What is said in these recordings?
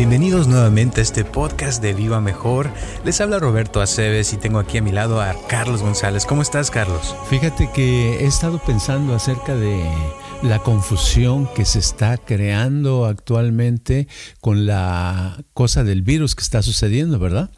Bienvenidos nuevamente a este podcast de Viva Mejor. Les habla Roberto Aceves y tengo aquí a mi lado a Carlos González. ¿Cómo estás, Carlos? Fíjate que he estado pensando acerca de la confusión que se está creando actualmente con la cosa del virus que está sucediendo, ¿verdad?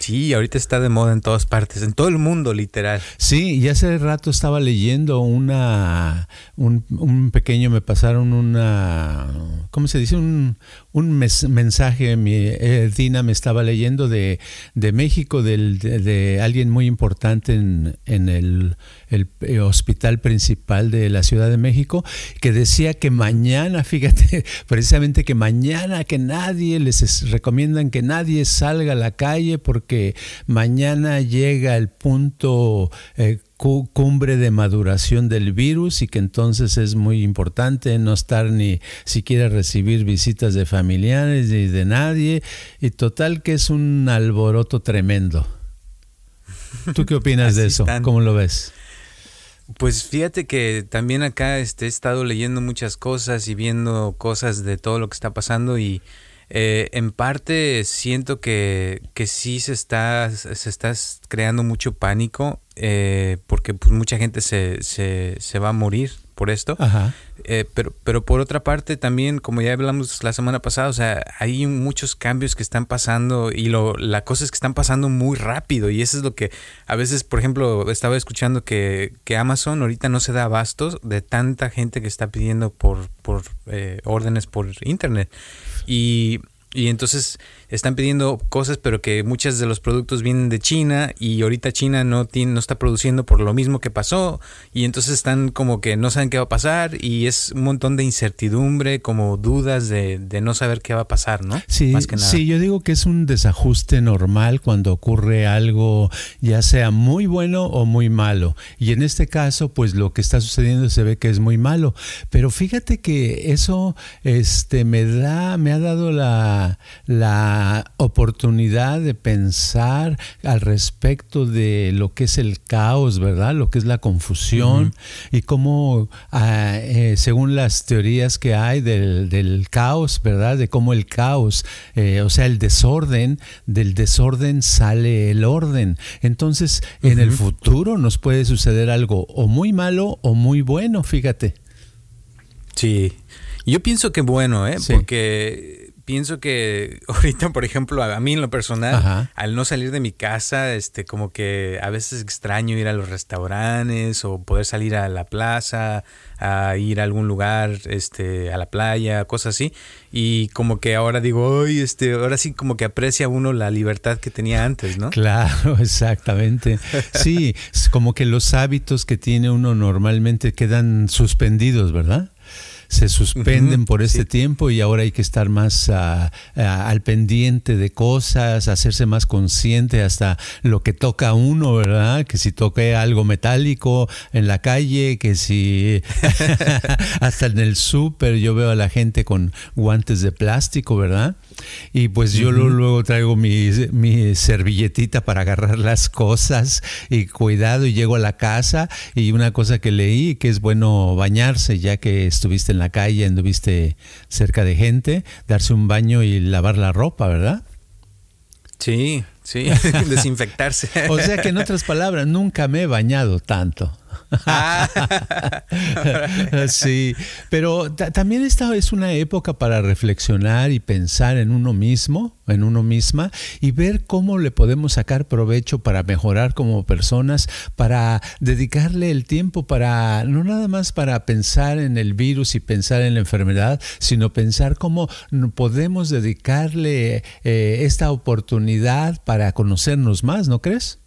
Sí, ahorita está de moda en todas partes, en todo el mundo, literal. Sí, y hace rato estaba leyendo una, un, pequeño, me pasaron una, ¿cómo se dice? Un, un mensaje, mi, eh, Dina me estaba leyendo de, de México, del, de, alguien muy importante en, en el, el, eh, hospital principal de la Ciudad de México, que decía que mañana, fíjate, precisamente que mañana que nadie, les recomiendan que nadie salga a la calle porque mañana llega el punto eh, cumbre de maduración del virus y que entonces es muy importante no estar ni siquiera recibir visitas de familiares ni de nadie y total que es un alboroto tremendo. ¿Tú qué opinas de eso? ¿Cómo lo ves? Pues fíjate que también acá este, he estado leyendo muchas cosas y viendo cosas de todo lo que está pasando y eh, en parte siento que, que sí se está, se está creando mucho pánico eh, porque pues mucha gente se, se, se, va a morir por esto. Eh, pero, pero por otra parte también, como ya hablamos la semana pasada, o sea, hay muchos cambios que están pasando y lo, la cosa es que están pasando muy rápido y eso es lo que a veces, por ejemplo, estaba escuchando que, que Amazon ahorita no se da abastos de tanta gente que está pidiendo por, por órdenes por internet. Y, y entonces están pidiendo cosas, pero que muchos de los productos vienen de China y ahorita China no, tiene, no está produciendo por lo mismo que pasó. Y entonces están como que no saben qué va a pasar y es un montón de incertidumbre, como dudas de, de no saber qué va a pasar, ¿no? Sí, sí, yo digo que es un desajuste normal cuando ocurre algo ya sea muy bueno o muy malo. Y en este caso pues lo que está sucediendo se ve que es muy malo, pero fíjate que eso este, me da, me ha dado la la, oportunidad de pensar al respecto de lo que es el caos, ¿verdad? Lo que es la confusión y cómo, ah, eh, según las teorías que hay del, caos, ¿verdad? De cómo el caos, eh, o sea, el desorden, del desorden sale el orden. Entonces, en el futuro nos puede suceder algo o muy malo o muy bueno, fíjate. Sí, yo pienso que bueno, ¿eh? Porque pienso que ahorita, por ejemplo, a mí en lo personal, al no salir de mi casa, este, como que a veces extraño ir a los restaurantes o poder salir a la plaza, a ir a algún lugar, este, a la playa, cosas así. Y como que ahora digo, ay, este, ahora sí como que aprecia uno la libertad que tenía antes, ¿no? Claro, exactamente. Sí, como que los hábitos que tiene uno normalmente quedan suspendidos, ¿verdad? Se suspenden por este tiempo y ahora hay que estar más ah, al pendiente de cosas, hacerse más consciente hasta lo que toca uno, ¿verdad? Que si toque algo metálico en la calle, que si hasta en el súper yo veo a la gente con guantes de plástico, ¿verdad? Y pues yo luego traigo mi, mi, servilletita para agarrar las cosas y cuidado y llego a la casa y una cosa que leí que es bueno bañarse ya que estuviste en la calle, anduviste cerca de gente, darse un baño y lavar la ropa, ¿verdad? Sí, sí, desinfectarse. o sea que en otras palabras, nunca me he bañado tanto. sí, pero también esta es una época para reflexionar y pensar en uno mismo, en uno misma, y ver cómo le podemos sacar provecho para mejorar como personas, para dedicarle el tiempo para, no nada más para pensar en el virus y pensar en la enfermedad, sino pensar cómo podemos dedicarle eh, esta oportunidad para conocernos más, ¿no crees?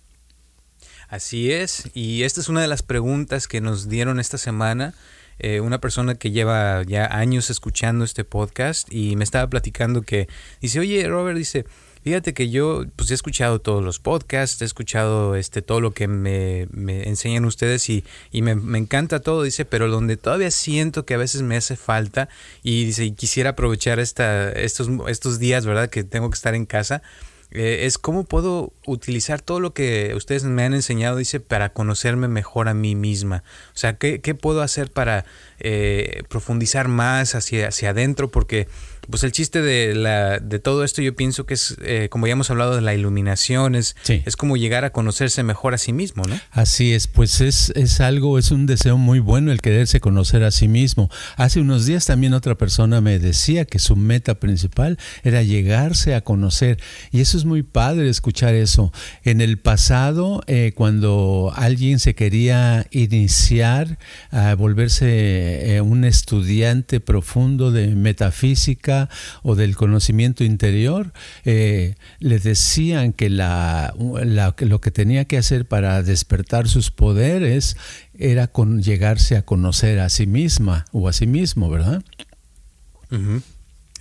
Así es, y esta es una de las preguntas que nos dieron esta semana. Eh, una persona que lleva ya años escuchando este podcast y me estaba platicando que dice, oye Robert, dice, Fíjate que yo pues he escuchado todos los podcasts, he escuchado este todo lo que me, me enseñan ustedes y, y me, me, encanta todo, dice, pero donde todavía siento que a veces me hace falta y dice, y quisiera aprovechar esta, estos, estos días, ¿verdad? Que tengo que estar en casa eh, es cómo puedo utilizar todo lo que ustedes me han enseñado, dice, para conocerme mejor a mí misma. O sea, ¿qué, qué puedo hacer para eh, profundizar más hacia, hacia adentro? Porque pues el chiste de, la, de todo esto yo pienso que es, eh, como ya hemos hablado de la iluminación, es, es como llegar a conocerse mejor a sí mismo, ¿no? Así es, pues es, es algo, es un deseo muy bueno el quererse conocer a sí mismo. Hace unos días también otra persona me decía que su meta principal era llegarse a conocer y eso es muy padre escuchar eso. En el pasado, eh, cuando alguien se quería iniciar a volverse eh, un estudiante profundo de metafísica, o del conocimiento interior, eh, le decían que la, lo que tenía que hacer para despertar sus poderes era con llegarse a conocer a sí misma o a sí mismo, ¿verdad?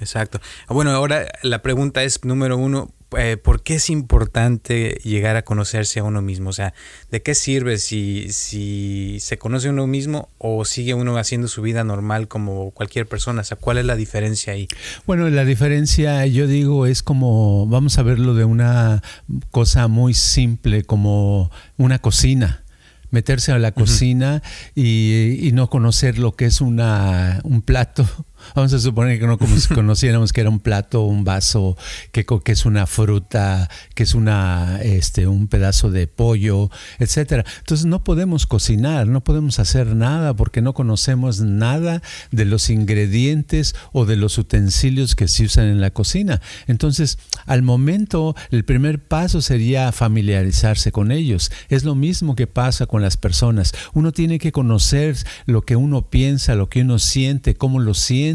Exacto. Bueno, ahora la pregunta es, número uno, eh, ¿por qué es importante llegar a conocerse a uno mismo? O sea, ¿de qué sirve si, si se conoce a uno mismo o sigue uno haciendo su vida normal como cualquier persona? O sea, ¿cuál es la diferencia ahí? Bueno, la diferencia, yo digo, es como, vamos a verlo de una cosa muy simple, como una cocina meterse a la cocina y, y, no conocer lo que es una, un plato Vamos a suponer que no conociéramos que era un plato, un vaso, que, que es una fruta, que es una, este, un pedazo de pollo, etcétera. Entonces no podemos cocinar, no podemos hacer nada porque no conocemos nada de los ingredientes o de los utensilios que se usan en la cocina. Entonces, al momento, el primer paso sería familiarizarse con ellos. Es lo mismo que pasa con las personas. Uno tiene que conocer lo que uno piensa, lo que uno siente, cómo lo siente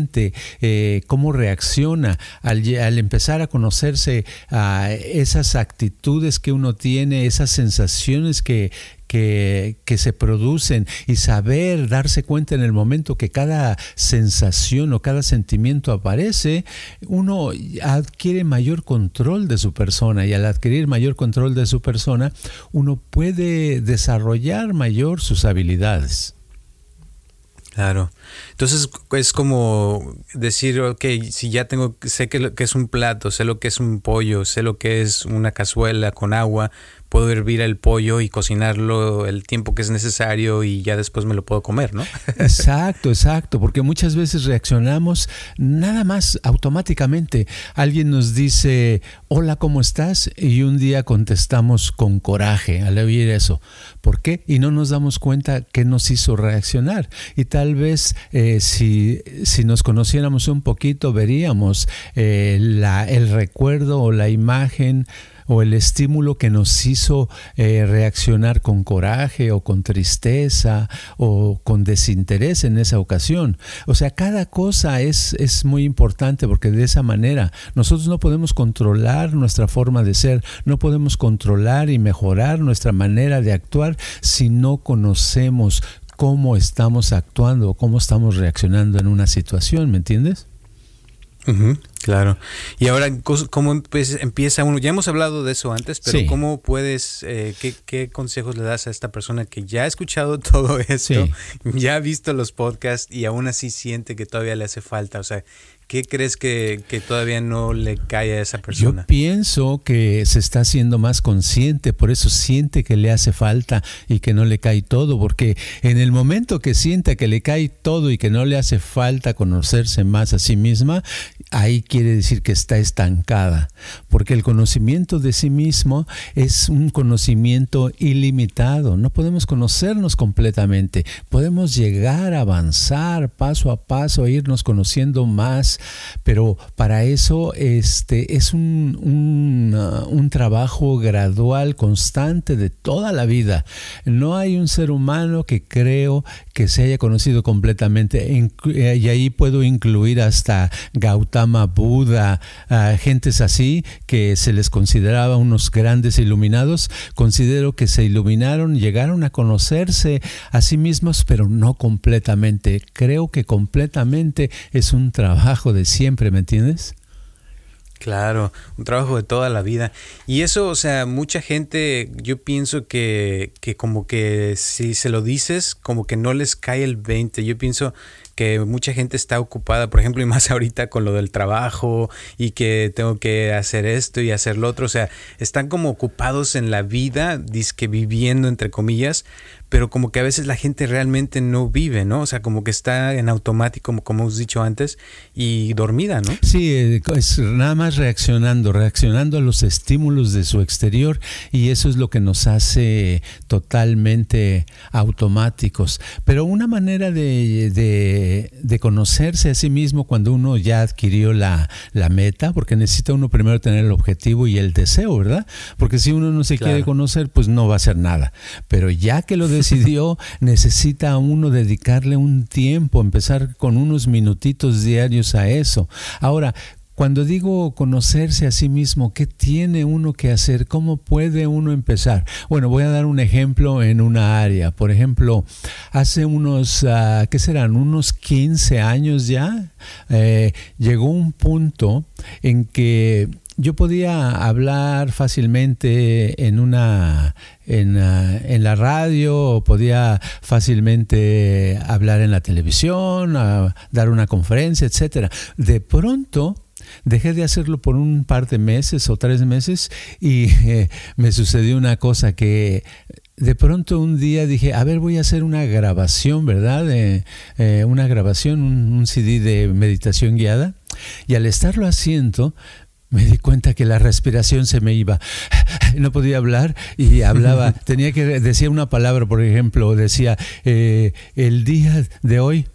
eh, cómo reacciona al, empezar a conocerse a esas actitudes que uno tiene, esas sensaciones que, que, se producen y saber darse cuenta en el momento que cada sensación o cada sentimiento aparece, uno adquiere mayor control de su persona y al adquirir mayor control de su persona, uno puede desarrollar mayor sus habilidades. Claro. Entonces es como decir, ok, si ya tengo, sé que, que es un plato, sé lo que es un pollo, sé lo que es una cazuela con agua, puedo hervir el pollo y cocinarlo el tiempo que es necesario y ya después me lo puedo comer, ¿no? Exacto, exacto, porque muchas veces reaccionamos nada más automáticamente. Alguien nos dice, hola, ¿cómo estás? Y un día contestamos con coraje al oír eso. ¿Por qué? Y no nos damos cuenta qué nos hizo reaccionar. Y tal vez eh, si, si, nos conociéramos un poquito, veríamos eh, la, el recuerdo o la imagen o el estímulo que nos hizo eh, reaccionar con coraje o con tristeza o con desinterés en esa ocasión. O sea, cada cosa es, es muy importante porque de esa manera nosotros no podemos controlar nuestra forma de ser, no podemos controlar y mejorar nuestra manera de actuar si no conocemos cómo estamos actuando, cómo estamos reaccionando en una situación, ¿me entiendes? Claro. Y ahora, ¿cómo empieza uno? Ya hemos hablado de eso antes, pero ¿cómo puedes, eh, qué, consejos le das a esta persona que ya ha escuchado todo esto, ya ha visto los podcasts y aún así siente que todavía le hace falta? O sea, ¿Qué crees que, todavía no le cae a esa persona? Yo pienso que se está haciendo más consciente, por eso siente que le hace falta y que no le cae todo, porque en el momento que sienta que le cae todo y que no le hace falta conocerse más a sí misma, ahí quiere decir que está estancada, porque el conocimiento de sí mismo es un conocimiento ilimitado, no podemos conocernos completamente, podemos llegar a avanzar paso a paso, irnos conociendo más pero para eso este, es un, un, trabajo gradual, constante de toda la vida. No hay un ser humano que creo que se haya conocido completamente, y ahí puedo incluir hasta Gautama Gautama Buda, gentes así que se les consideraba unos grandes iluminados, considero que se iluminaron, llegaron a conocerse a sí mismos, pero no completamente. Creo que completamente es un trabajo de siempre, ¿me entiendes? Claro, un trabajo de toda la vida. Y eso, o sea, mucha gente, yo pienso que, que como que si se lo dices, como que no les cae el 20. Yo pienso que mucha gente está ocupada, por ejemplo, y más ahorita con lo del trabajo y que tengo que hacer esto y hacer lo otro, o sea, están como ocupados en la vida, que viviendo entre comillas, pero como que a veces la gente realmente no vive, ¿no? O sea, como que está en automático, como, como hemos dicho antes, y dormida, ¿no? Sí, eh, es nada más reaccionando, reaccionando a los estímulos de su exterior y eso es lo que nos hace totalmente automáticos. Pero una manera de, de, conocerse a sí mismo cuando uno ya adquirió la, la, meta, porque necesita uno primero tener el objetivo y el deseo, ¿verdad? Porque si uno no se quiere conocer, pues no va a hacer nada. Pero ya que lo decidió, necesita a uno dedicarle un tiempo, empezar con unos minutitos diarios a eso. Ahora, cuando digo conocerse a sí mismo, ¿qué tiene uno que hacer? ¿Cómo puede uno empezar? Bueno, voy a dar un ejemplo en una área. Por ejemplo, hace unos, uh, ¿qué serán? Unos 15 años ya, eh, llegó un punto en que yo podía hablar fácilmente en una en, ah, la radio podía fácilmente hablar en la televisión, dar una conferencia, etcétera. De pronto dejé de hacerlo por un par de meses o tres meses y eh, me sucedió una cosa que de pronto un día dije, a ver, voy a hacer una grabación, ¿verdad? Eh, una grabación, un, un CD de meditación guiada. Y al estarlo haciendo, me di cuenta que la respiración se me iba. No podía hablar y hablaba. Tenía que decir una palabra, por ejemplo, decía, eh, el día de hoy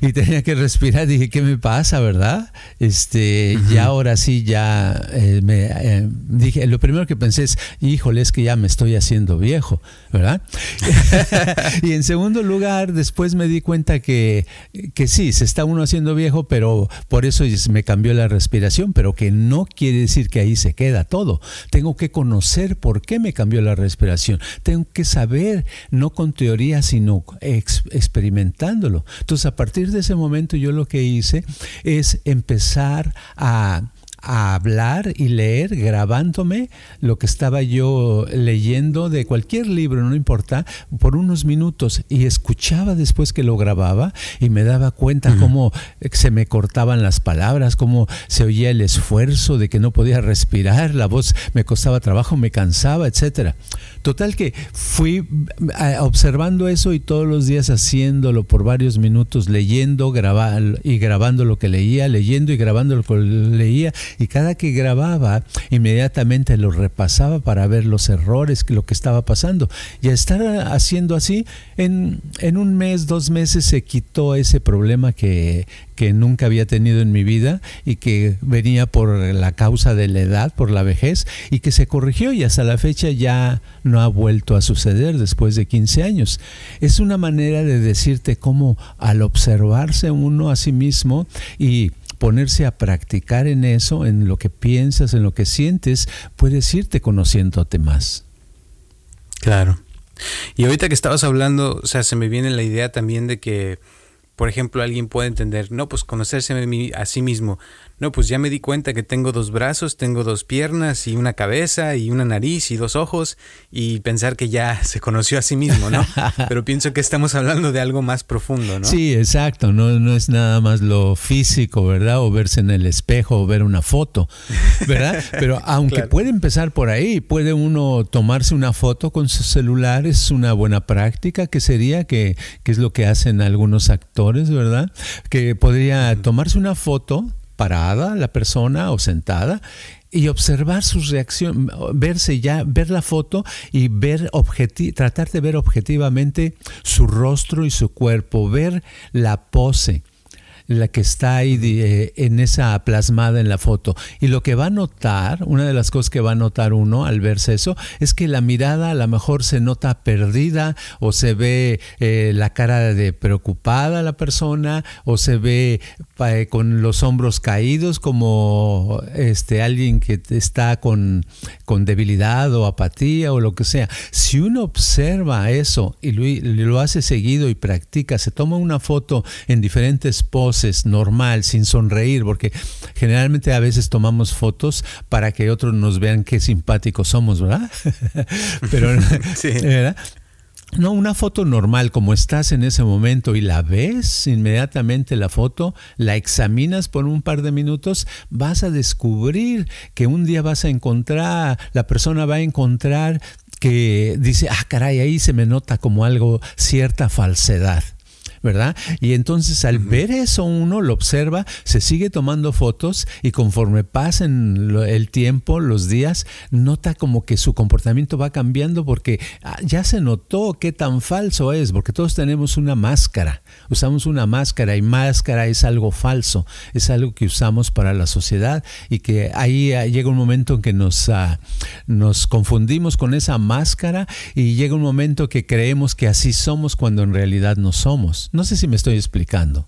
y tenía que respirar. Dije, ¿qué me pasa, verdad? Este, ya ahora sí, ya eh, me eh, dije, lo primero que pensé es, híjole, es que ya me estoy haciendo viejo, ¿verdad? y en segundo lugar, después me di cuenta que, que sí, se está uno haciendo viejo, pero por eso me cambió la respiración, pero que no quiere decir que ahí se queda todo. Tengo que conocer por qué me cambió la respiración. Tengo que saber, no con teoría, sino experimentándolo. Entonces, a partir de ese momento yo lo que hice es empezar a hablar y leer grabándome lo que estaba yo leyendo de cualquier libro, no importa, por unos minutos y escuchaba después que lo grababa y me daba cuenta cómo se me cortaban las palabras, cómo se oía el esfuerzo de que no podía respirar, la voz me costaba trabajo, me cansaba, etcétera. Total que fui eh, observando eso y todos los días haciéndolo por varios minutos, leyendo y grabando lo que leía, leyendo y grabando lo que leía. Y cada que grababa, inmediatamente lo repasaba para ver los errores, lo que estaba pasando. Y a estar haciendo así, en, en un mes, dos meses se quitó ese problema que, que nunca había tenido en mi vida y que venía por la causa de la edad, por la vejez, y que se corrigió y hasta la fecha ya no ha vuelto a suceder después de 15 años. Es una manera de decirte cómo al observarse uno a sí mismo y ponerse a practicar en eso, en lo que piensas, en lo que sientes, puedes irte conociéndote más. Claro. Y ahorita que estabas hablando, o sea, se me viene la idea también de que por ejemplo, alguien puede entender, no, pues conocerse a sí mismo. No, pues ya me di cuenta que tengo dos brazos, tengo dos piernas y una cabeza y una nariz y dos ojos y pensar que ya se conoció a sí mismo, ¿no? Pero pienso que estamos hablando de algo más profundo, ¿no? Sí, exacto, no, no es nada más lo físico, ¿verdad? O verse en el espejo o ver una foto, ¿verdad? Pero aunque puede empezar por ahí, puede uno tomarse una foto con su celular, es una buena práctica que sería que, que es lo que hacen algunos actores, ¿verdad? Que podría tomarse una foto parada la persona o sentada y observar su reacción, verse ya, ver la foto y ver tratar de ver objetivamente su rostro y su cuerpo, ver la pose la que está ahí eh, en esa plasmada en la foto. Y lo que va a notar, una de las cosas que va a notar uno al verse eso, es que la mirada a lo mejor se nota perdida o se ve eh, la cara de preocupada la persona o se ve eh, con los hombros caídos como este alguien que está con, con debilidad o apatía o lo que sea. Si uno observa eso y lo, hace seguido y practica, se toma una foto en diferentes poses, normal, sin sonreír, porque generalmente a veces tomamos fotos para que otros nos vean qué simpáticos somos, ¿verdad? Pero, No, una foto normal, como estás en ese momento y la ves inmediatamente la foto, la examinas por un par de minutos, vas a descubrir que un día vas a encontrar, la persona va a encontrar que dice, ah, caray, ahí se me nota como algo, cierta falsedad. ¿Verdad? Y entonces al ver eso uno lo observa, se sigue tomando fotos y conforme pasen el tiempo, los días, nota como que su comportamiento va cambiando porque ah, ya se notó qué tan falso es, porque todos tenemos una máscara, usamos una máscara y máscara es algo falso, es algo que usamos para la sociedad y que ahí ah, llega un momento en que nos, ah, nos confundimos con esa máscara y llega un momento que creemos que así somos cuando en realidad no somos. No sé si me estoy explicando.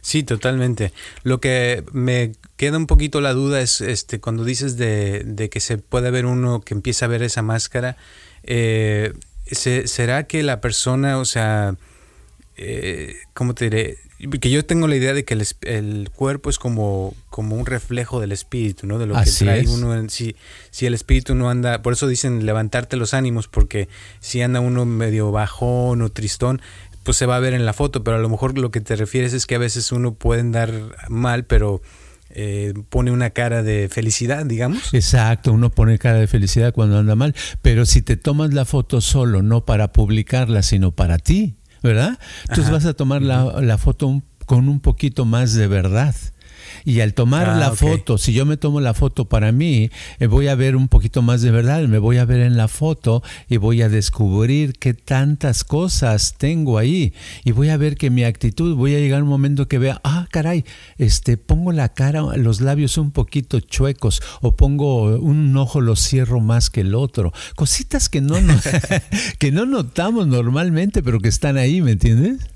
Sí, totalmente. Lo que me queda un poquito la duda es este cuando dices de, que se puede ver uno que empieza a ver esa máscara. Eh, ¿Será que la persona, o sea, eh, ¿cómo te diré? Que yo tengo la idea de que el, cuerpo es como, como un reflejo del espíritu, ¿no? De lo que trae uno. si, si el espíritu no anda, por eso dicen levantarte los ánimos, porque si anda uno medio bajón o tristón, pues se va a ver en la foto, pero a lo mejor lo que te refieres es que a veces uno puede andar mal, pero eh, pone una cara de felicidad, digamos. Exacto, uno pone cara de felicidad cuando anda mal, pero si te tomas la foto solo, no para publicarla, sino para ti, ¿verdad? Entonces vas a tomar la, la foto con un poquito más de verdad. Y al tomar ah, la foto, si yo me tomo la foto para mí, eh, voy a ver un poquito más de verdad, me voy a ver en la foto y voy a descubrir qué tantas cosas tengo ahí. Y voy a ver que mi actitud, voy a llegar a un momento que vea, ah, caray, este, pongo la cara, los labios un poquito chuecos o pongo un ojo, lo cierro más que el otro. Cositas que no, que no notamos normalmente, pero que están ahí, ¿me entiendes?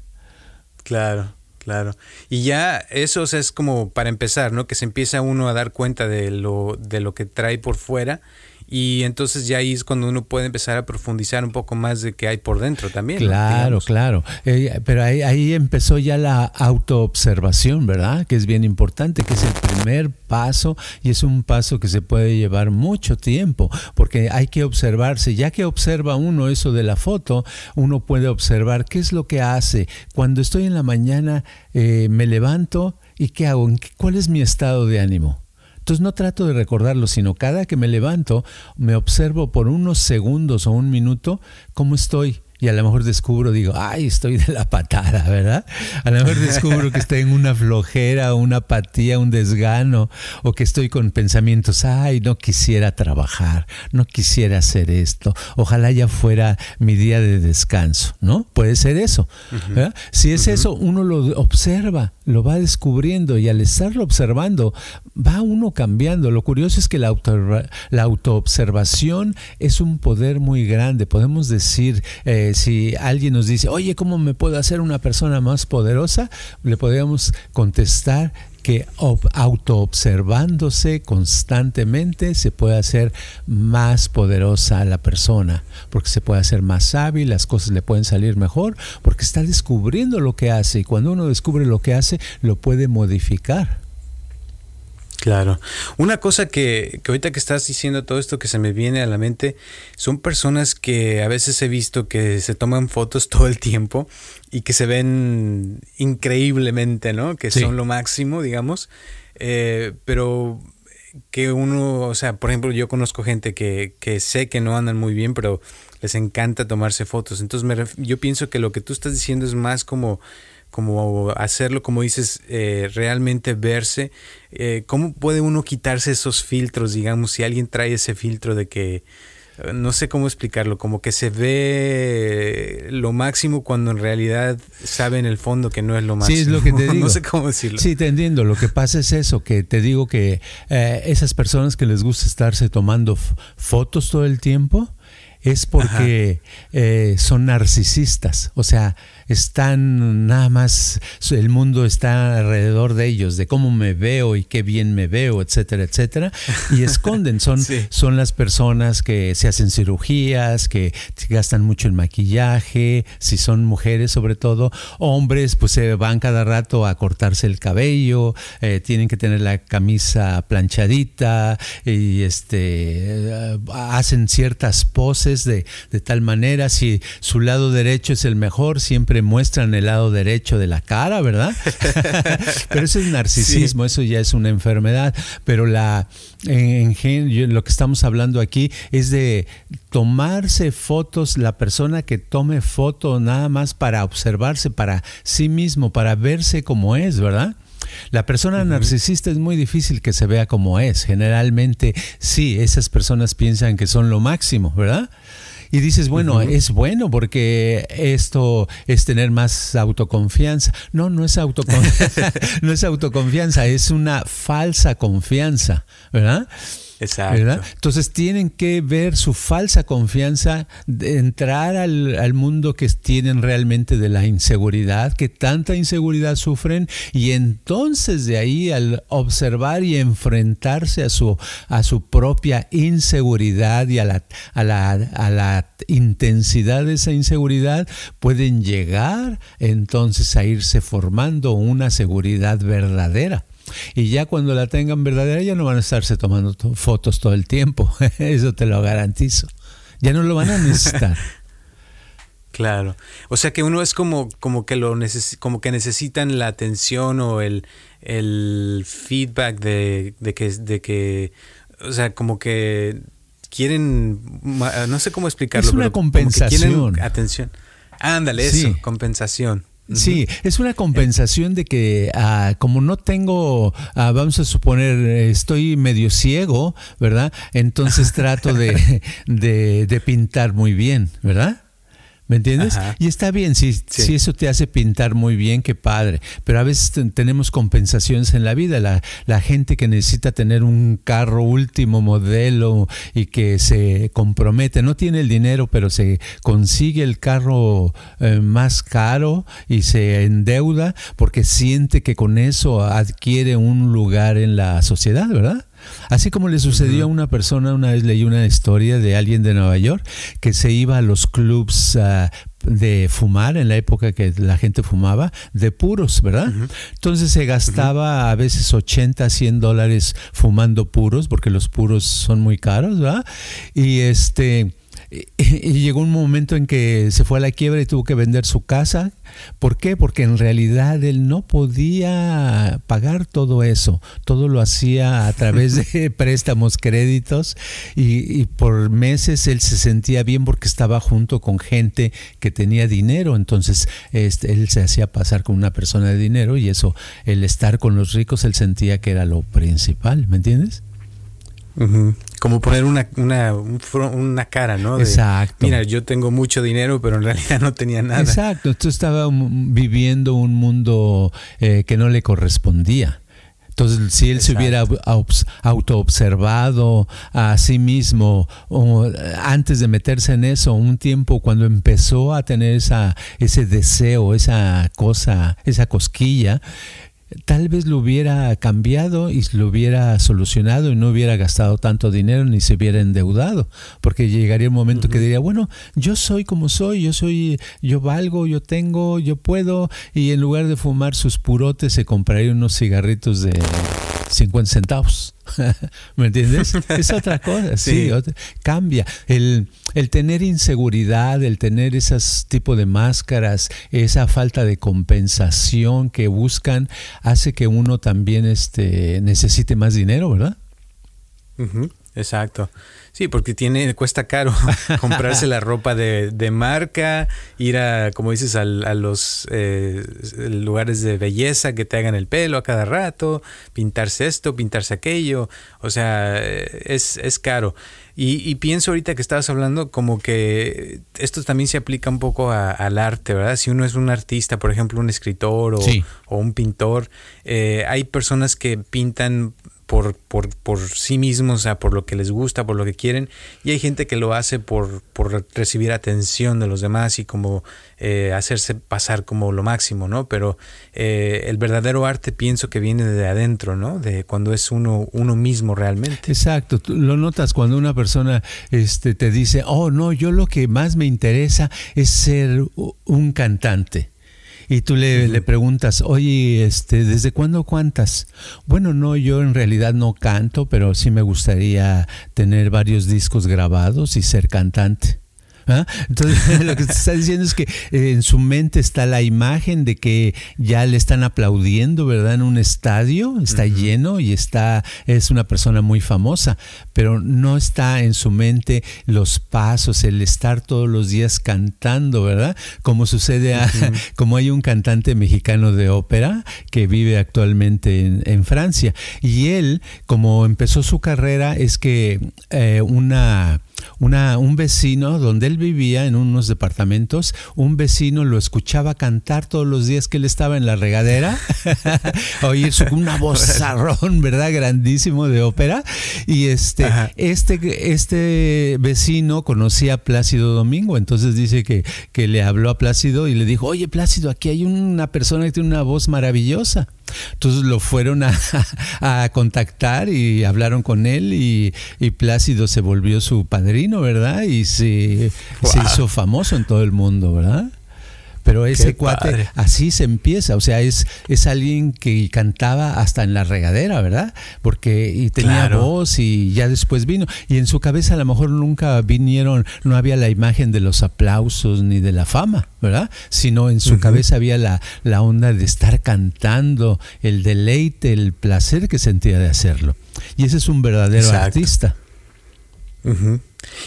Claro. Claro. Y ya eso es como para empezar, ¿no? Que se empieza uno a dar cuenta de lo, de lo que trae por fuera y entonces ya ahí es cuando uno puede empezar a profundizar un poco más de qué hay por dentro también. Claro, claro. Eh, pero ahí, ahí empezó ya la autoobservación, ¿verdad? Que es bien importante, que es el primer paso y es un paso que se puede llevar mucho tiempo, porque hay que observarse. Ya que observa uno eso de la foto, uno puede observar qué es lo que hace. Cuando estoy en la mañana, eh, me levanto y qué hago, cuál es mi estado de ánimo. Entonces no trato de recordarlo, sino cada que me levanto me observo por unos segundos o un minuto cómo estoy y a lo mejor descubro, digo, ay, estoy de la patada, ¿verdad? A lo mejor descubro que estoy en una flojera, una apatía, un desgano, o que estoy con pensamientos, ay, no quisiera trabajar, no quisiera hacer esto, ojalá ya fuera mi día de descanso, ¿no? Puede ser eso. Si es eso, uno lo observa, lo va descubriendo y al estarlo observando, va uno cambiando. Lo curioso es que la, auto, la autoobservación es un poder muy grande. Podemos decir, eh, si alguien nos dice, oye, ¿cómo me puedo hacer una persona más poderosa? Le podríamos contestar que autoobservándose constantemente se puede hacer más poderosa a la persona, porque se puede hacer más hábil, las cosas le pueden salir mejor, porque está descubriendo lo que hace y cuando uno descubre lo que hace, lo puede modificar. Claro. Una cosa que, que, ahorita que estás diciendo todo esto que se me viene a la mente, son personas que a veces he visto que se toman fotos todo el tiempo y que se ven increíblemente, ¿no? Que son lo máximo, digamos. Eh, pero que uno, o sea, por ejemplo, yo conozco gente que, que sé que no andan muy bien, pero les encanta tomarse fotos. Entonces me yo pienso que lo que tú estás diciendo es más como como hacerlo, como dices, eh, realmente verse. Eh, ¿Cómo puede uno quitarse esos filtros, digamos, si alguien trae ese filtro de que no sé cómo explicarlo, como que se ve lo máximo cuando en realidad sabe en el fondo que no es lo máximo. Sí, es lo que te digo. no sé cómo decirlo. Sí, te entiendo. Lo que pasa es eso, que te digo que eh, esas personas que les gusta estarse tomando fotos todo el tiempo, es porque eh, son narcisistas. O sea, están nada más, el mundo está alrededor de ellos, de cómo me veo y qué bien me veo, etcétera, etcétera, y esconden, son, son las personas que se hacen cirugías, que gastan mucho en maquillaje, si son mujeres sobre todo, hombres pues se van cada rato a cortarse el cabello, eh, tienen que tener la camisa planchadita y este eh, hacen ciertas poses de, de tal manera, si su lado derecho es el mejor, siempre muestran el lado derecho de la cara, ¿verdad? Pero eso es narcisismo, eso ya es una enfermedad. Pero la, en, lo que estamos hablando aquí es de tomarse fotos, la persona que tome foto nada más para observarse para sí mismo, para verse como es, ¿verdad? La persona narcisista es muy difícil que se vea como es. Generalmente sí, esas personas piensan que son lo máximo, ¿verdad? Y dices, bueno, es bueno porque esto es tener más autoconfianza. No, no es autoconfianza, no es autoconfianza, es una falsa confianza, ¿verdad? Exacto. Entonces tienen que ver su falsa confianza, de entrar al, al, mundo que tienen realmente de la inseguridad, que tanta inseguridad sufren, y entonces de ahí al observar y enfrentarse a su, a su propia inseguridad y a la, a, la, a la intensidad de esa inseguridad, pueden llegar entonces a irse formando una seguridad verdadera. Y ya cuando la tengan verdadera, ya no van a estarse tomando fotos todo el tiempo. Eso te lo garantizo. Ya no lo van a necesitar. Claro. O sea que uno es como, como que lo como que necesitan la atención o el, el feedback de, de, que, de que, o sea, como que quieren, no sé cómo explicarlo. Es una compensación. atención. Ándale, eso, compensación. Sí, es una compensación de que ah, como no tengo, ah, vamos a suponer, estoy medio ciego, ¿verdad? Entonces trato de, de pintar muy bien, ¿verdad? ¿Me entiendes? Y está bien, si, si eso te hace pintar muy bien, qué padre. Pero a veces tenemos compensaciones en la vida. La, la, gente que necesita tener un carro último modelo y que se compromete, no tiene el dinero, pero se consigue el carro eh, más caro y se endeuda porque siente que con eso adquiere un lugar en la sociedad, ¿verdad? Así como le sucedió a una persona, una vez leí una historia de alguien de Nueva York que se iba a los clubs ah, de fumar en la época que la gente fumaba, de puros, ¿verdad? Entonces se gastaba a veces 80, 100 dólares fumando puros, porque los puros son muy caros, ¿verdad? Y este y llegó un momento en que se fue a la quiebra y tuvo que vender su casa. ¿Por qué? Porque en realidad él no podía pagar todo eso. Todo lo hacía a través de préstamos, créditos y, por meses él se sentía bien porque estaba junto con gente que tenía dinero. Entonces este, él se hacía pasar con una persona de dinero y eso, el estar con los ricos, él sentía que era lo principal. ¿Me entiendes? Como poner una, una, una cara, ¿no? Exacto. Mira, yo tengo mucho dinero, pero en realidad no tenía nada. Exacto. Entonces estaba viviendo un mundo eh, que no le correspondía. Entonces, si él se hubiera auto-observado a sí mismo antes de meterse en eso, un tiempo cuando empezó a tener esa, ese deseo, esa cosa, esa cosquilla, tal vez lo hubiera cambiado y lo hubiera solucionado y no hubiera gastado tanto dinero ni se hubiera endeudado, porque llegaría un momento que diría, bueno, yo soy como soy, yo soy, yo valgo, yo tengo, yo puedo, y en lugar de fumar sus purotes se compraría unos cigarritos de 50 centavos. ¿Me entiendes? Es otra cosa, sí, cambia. El, el, tener inseguridad, el tener esos tipo de máscaras, esa falta de compensación que buscan, hace que uno también este, necesite más dinero, ¿verdad? Exacto. Sí, porque tiene, cuesta caro comprarse la ropa de, de, marca, ir a, como dices, a, a los eh, lugares de belleza que te hagan el pelo a cada rato, pintarse esto, pintarse aquello. O sea, es, es caro. Y, pienso ahorita que estabas hablando como que esto también se aplica un poco al arte, ¿verdad? Si uno es un artista, por ejemplo, un escritor o, o un pintor, eh, hay personas que pintan por, por, por, sí mismos, o sea, por lo que les gusta, por lo que quieren, y hay gente que lo hace por, por recibir atención de los demás y como eh, hacerse pasar como lo máximo, ¿no? Pero eh, el verdadero arte pienso que viene de adentro, ¿no? De cuando es uno, uno mismo realmente. Exacto, lo notas cuando una persona este, te dice, oh, no, yo lo que más me interesa es ser un cantante y tú le, le, preguntas, oye, este, ¿desde cuándo cuántas? Bueno, no, yo en realidad no canto, pero sí me gustaría tener varios discos grabados y ser cantante. ¿Ah? Entonces, lo que te está diciendo es que eh, en su mente está la imagen de que ya le están aplaudiendo, ¿verdad? En un estadio, está lleno y está, es una persona muy famosa, pero no está en su mente los pasos, el estar todos los días cantando, ¿verdad? Como sucede, como hay un cantante mexicano de ópera que vive actualmente en, Francia y él, como empezó su carrera, es que eh, una una, un vecino donde él vivía en unos departamentos, un vecino lo escuchaba cantar todos los días que él estaba en la regadera, oír su, una vozarrón, ¿verdad? Grandísimo de ópera. Y este, este, este vecino conocía a Plácido Domingo, entonces dice que, que le habló a Plácido y le dijo, oye Plácido, aquí hay una persona que tiene una voz maravillosa. Entonces lo fueron a, contactar y hablaron con él y, Plácido se volvió su padrino, ¿verdad? Y se, se hizo famoso en todo el mundo, ¿verdad? Pero ese cuate, así se empieza, o sea, es, es alguien que cantaba hasta en la regadera, ¿verdad? Porque y tenía voz y ya después vino. Y en su cabeza a lo mejor nunca vinieron, no había la imagen de los aplausos ni de la fama, ¿verdad? Sino en su cabeza había la, la onda de estar cantando, el deleite, el placer que sentía de hacerlo. Y ese es un verdadero artista.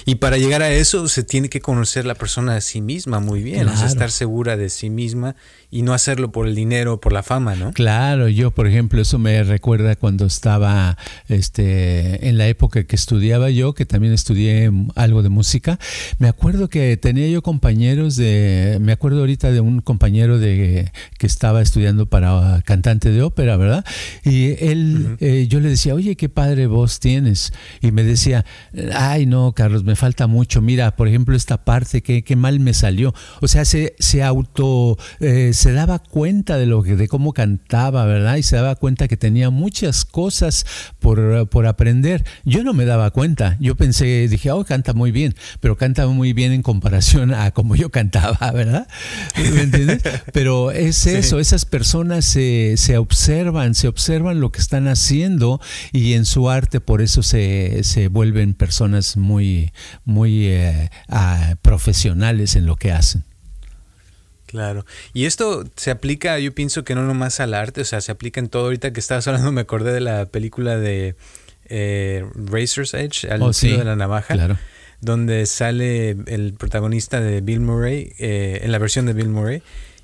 Y para llegar a eso se tiene que conocer la persona a sí misma muy bien, estar segura de sí misma y no hacerlo por el dinero o por la fama, ¿no? Claro, yo por ejemplo, eso me recuerda cuando estaba este, en la época que estudiaba yo, que también estudié algo de música, me acuerdo que tenía yo compañeros de, me acuerdo ahorita de un compañero de que estaba estudiando para cantante de ópera, ¿verdad? Y él, eh, yo le decía, oye, qué padre voz tienes. Y me decía, ay no, Carlos, me falta mucho, mira, por ejemplo, esta parte, qué, qué mal me salió. O sea, se, se auto... Eh, se daba cuenta de lo que, de cómo cantaba, ¿verdad? Y se daba cuenta que tenía muchas cosas por, por aprender. Yo no me daba cuenta. Yo pensé, dije, oh, canta muy bien, pero canta muy bien en comparación a como yo cantaba, ¿verdad? ¿Me entiendes? Pero es eso, esas personas se, se, observan, se observan lo que están haciendo y en su arte por eso se, se vuelven personas muy, muy eh, ah, profesionales en lo que hacen. Claro. Y esto se aplica, yo pienso que no nomás al arte, o sea, se aplica en todo. Ahorita que estabas hablando, me acordé de la película de eh, Razor's Edge, al oh, de la navaja. Claro. Donde sale el protagonista de Bill Murray, eh, en la versión de Bill Murray,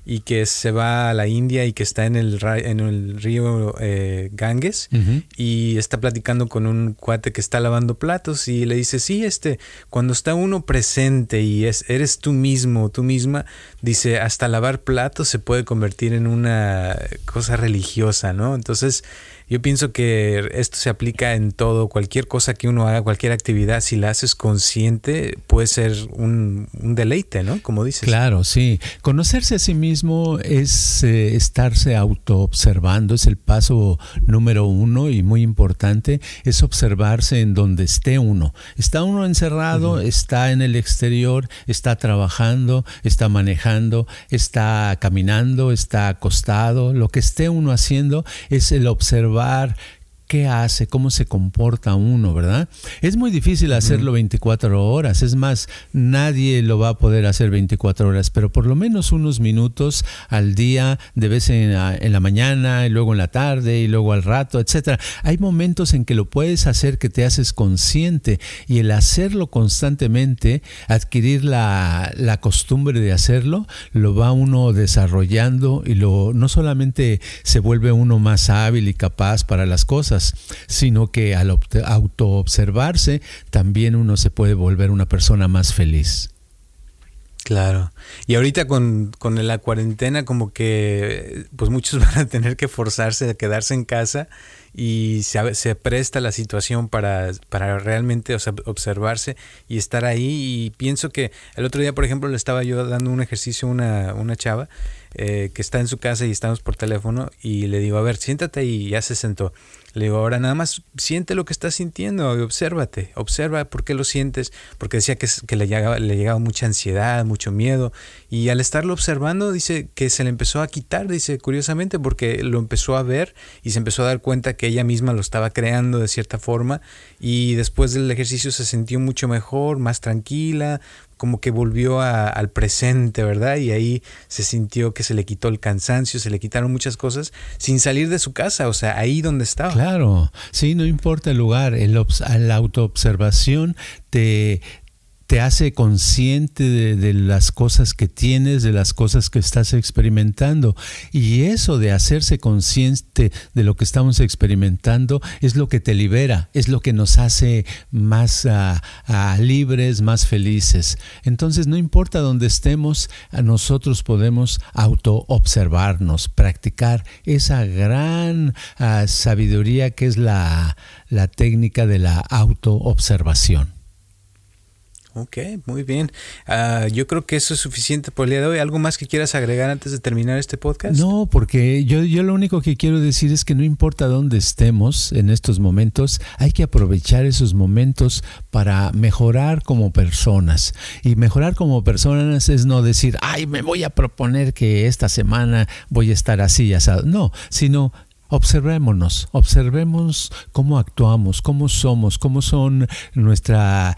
y que se va a la India y que está en el, en el río eh, Ganges y está platicando con un cuate que está lavando platos y le dice, sí, este, cuando está uno presente y es, eres tú mismo, tú misma, dice, hasta lavar platos se puede convertir en una cosa religiosa, ¿no? Entonces, yo pienso que esto se aplica en todo, cualquier cosa que uno haga, cualquier actividad, si la haces consciente, puede ser un, deleite, ¿no? Como dices. Claro, sí. Conocerse a sí mismo es eh, estarse autoobservando, es el paso número uno y muy importante, es observarse en donde esté uno. Está uno encerrado, está en el exterior, está trabajando, está manejando, está caminando, está acostado, lo que esté uno haciendo es el observar grabar qué hace, cómo se comporta uno, ¿verdad? Es muy difícil hacerlo 24 horas, es más, nadie lo va a poder hacer 24 horas, pero por lo menos unos minutos al día, de vez en, en la mañana, y luego en la tarde, y luego al rato, etcétera. Hay momentos en que lo puedes hacer que te haces consciente y el hacerlo constantemente, adquirir la, la costumbre de hacerlo, lo va uno desarrollando y lo no solamente se vuelve uno más hábil y capaz para las cosas, sino que al autoobservarse también uno se puede volver una persona más feliz. Claro. Y ahorita con, con, la cuarentena como que pues muchos van a tener que forzarse a quedarse en casa y se, se presta la situación para, para realmente observarse y estar ahí. Y pienso que el otro día, por ejemplo, le estaba yo dando un ejercicio a una, una chava eh, que está en su casa y estamos por teléfono y le digo, a ver, siéntate y ya se sentó. Le digo, ahora nada más siente lo que estás sintiendo y obsérvate, observa por qué lo sientes, porque decía que, le llegaba mucha ansiedad, mucho miedo, y al estarlo observando dice que se le empezó a quitar, dice curiosamente, porque lo empezó a ver y se empezó a dar cuenta que ella misma lo estaba creando de cierta forma, y después del ejercicio se sintió mucho mejor, más tranquila, como que volvió al presente, ¿verdad? Y ahí se sintió que se le quitó el cansancio, se le quitaron muchas cosas sin salir de su casa, o sea, ahí donde estaba. Claro, sí, no importa el lugar, el, la autoobservación te, te hace consciente de, las cosas que tienes, de las cosas que estás experimentando. Y eso de hacerse consciente de lo que estamos experimentando es lo que te libera, es lo que nos hace más ah, ah, libres, más felices. Entonces, no importa dónde estemos, nosotros podemos auto-observarnos, practicar esa gran ah, sabiduría que es la, la técnica de la auto-observación. Ok, muy bien. Ah, yo creo que eso es suficiente por el día de hoy. ¿Algo más que quieras agregar antes de terminar este podcast? No, porque yo, yo lo único que quiero decir es que no importa dónde estemos en estos momentos, hay que aprovechar esos momentos para mejorar como personas. Y mejorar como personas es no decir, ay, me voy a proponer que esta semana voy a estar así, asado. No, sino Observémonos, observemos cómo actuamos, cómo somos, cómo son nuestra,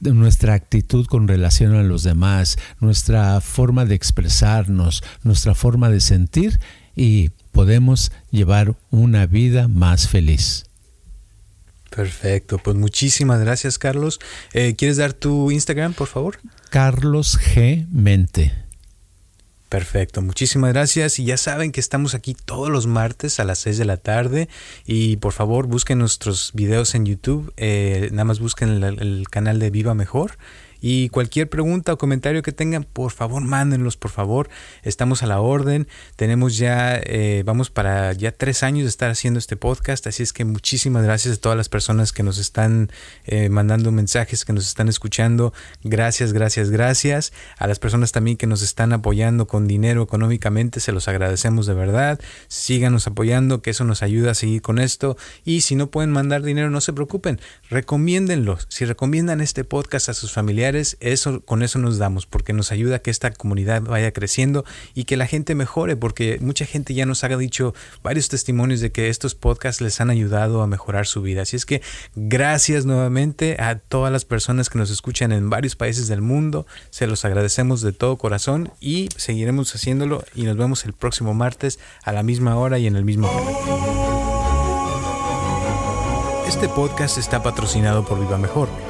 nuestra actitud con relación a los demás, nuestra forma de expresarnos, nuestra forma de sentir y podemos llevar una vida más feliz. Perfecto, pues muchísimas gracias Carlos. Eh, ¿Quieres dar tu Instagram, por favor? Carlos G. Mente. Perfecto, muchísimas gracias. Y ya saben que estamos aquí todos los martes a las 6 de la tarde. Y por favor busquen nuestros videos en YouTube, eh, nada más busquen el canal de Viva Mejor y cualquier pregunta o comentario que tengan, por favor, mándenlos, por favor. Estamos a la orden. Tenemos ya, eh, vamos para ya tres años de estar haciendo este podcast. Así es que muchísimas gracias a todas las personas que nos están eh, mandando mensajes, que nos están escuchando. Gracias, gracias, gracias. A las personas también que nos están apoyando con dinero económicamente, se los agradecemos de verdad. Síganos apoyando, que eso nos ayuda a seguir con esto. Y si no pueden mandar dinero, no se preocupen. Recomiéndenlo. Si recomiendan este podcast a sus eso, con eso nos damos, porque nos ayuda a que esta comunidad vaya creciendo y que la gente mejore, porque mucha gente ya nos ha dicho varios testimonios de que estos podcasts les han ayudado a mejorar su vida. Así es que gracias nuevamente a todas las personas que nos escuchan en varios países del mundo. Se los agradecemos de todo corazón y seguiremos haciéndolo y nos vemos el próximo martes a la misma hora y en el mismo canal. Este podcast está patrocinado por Viva Mejor.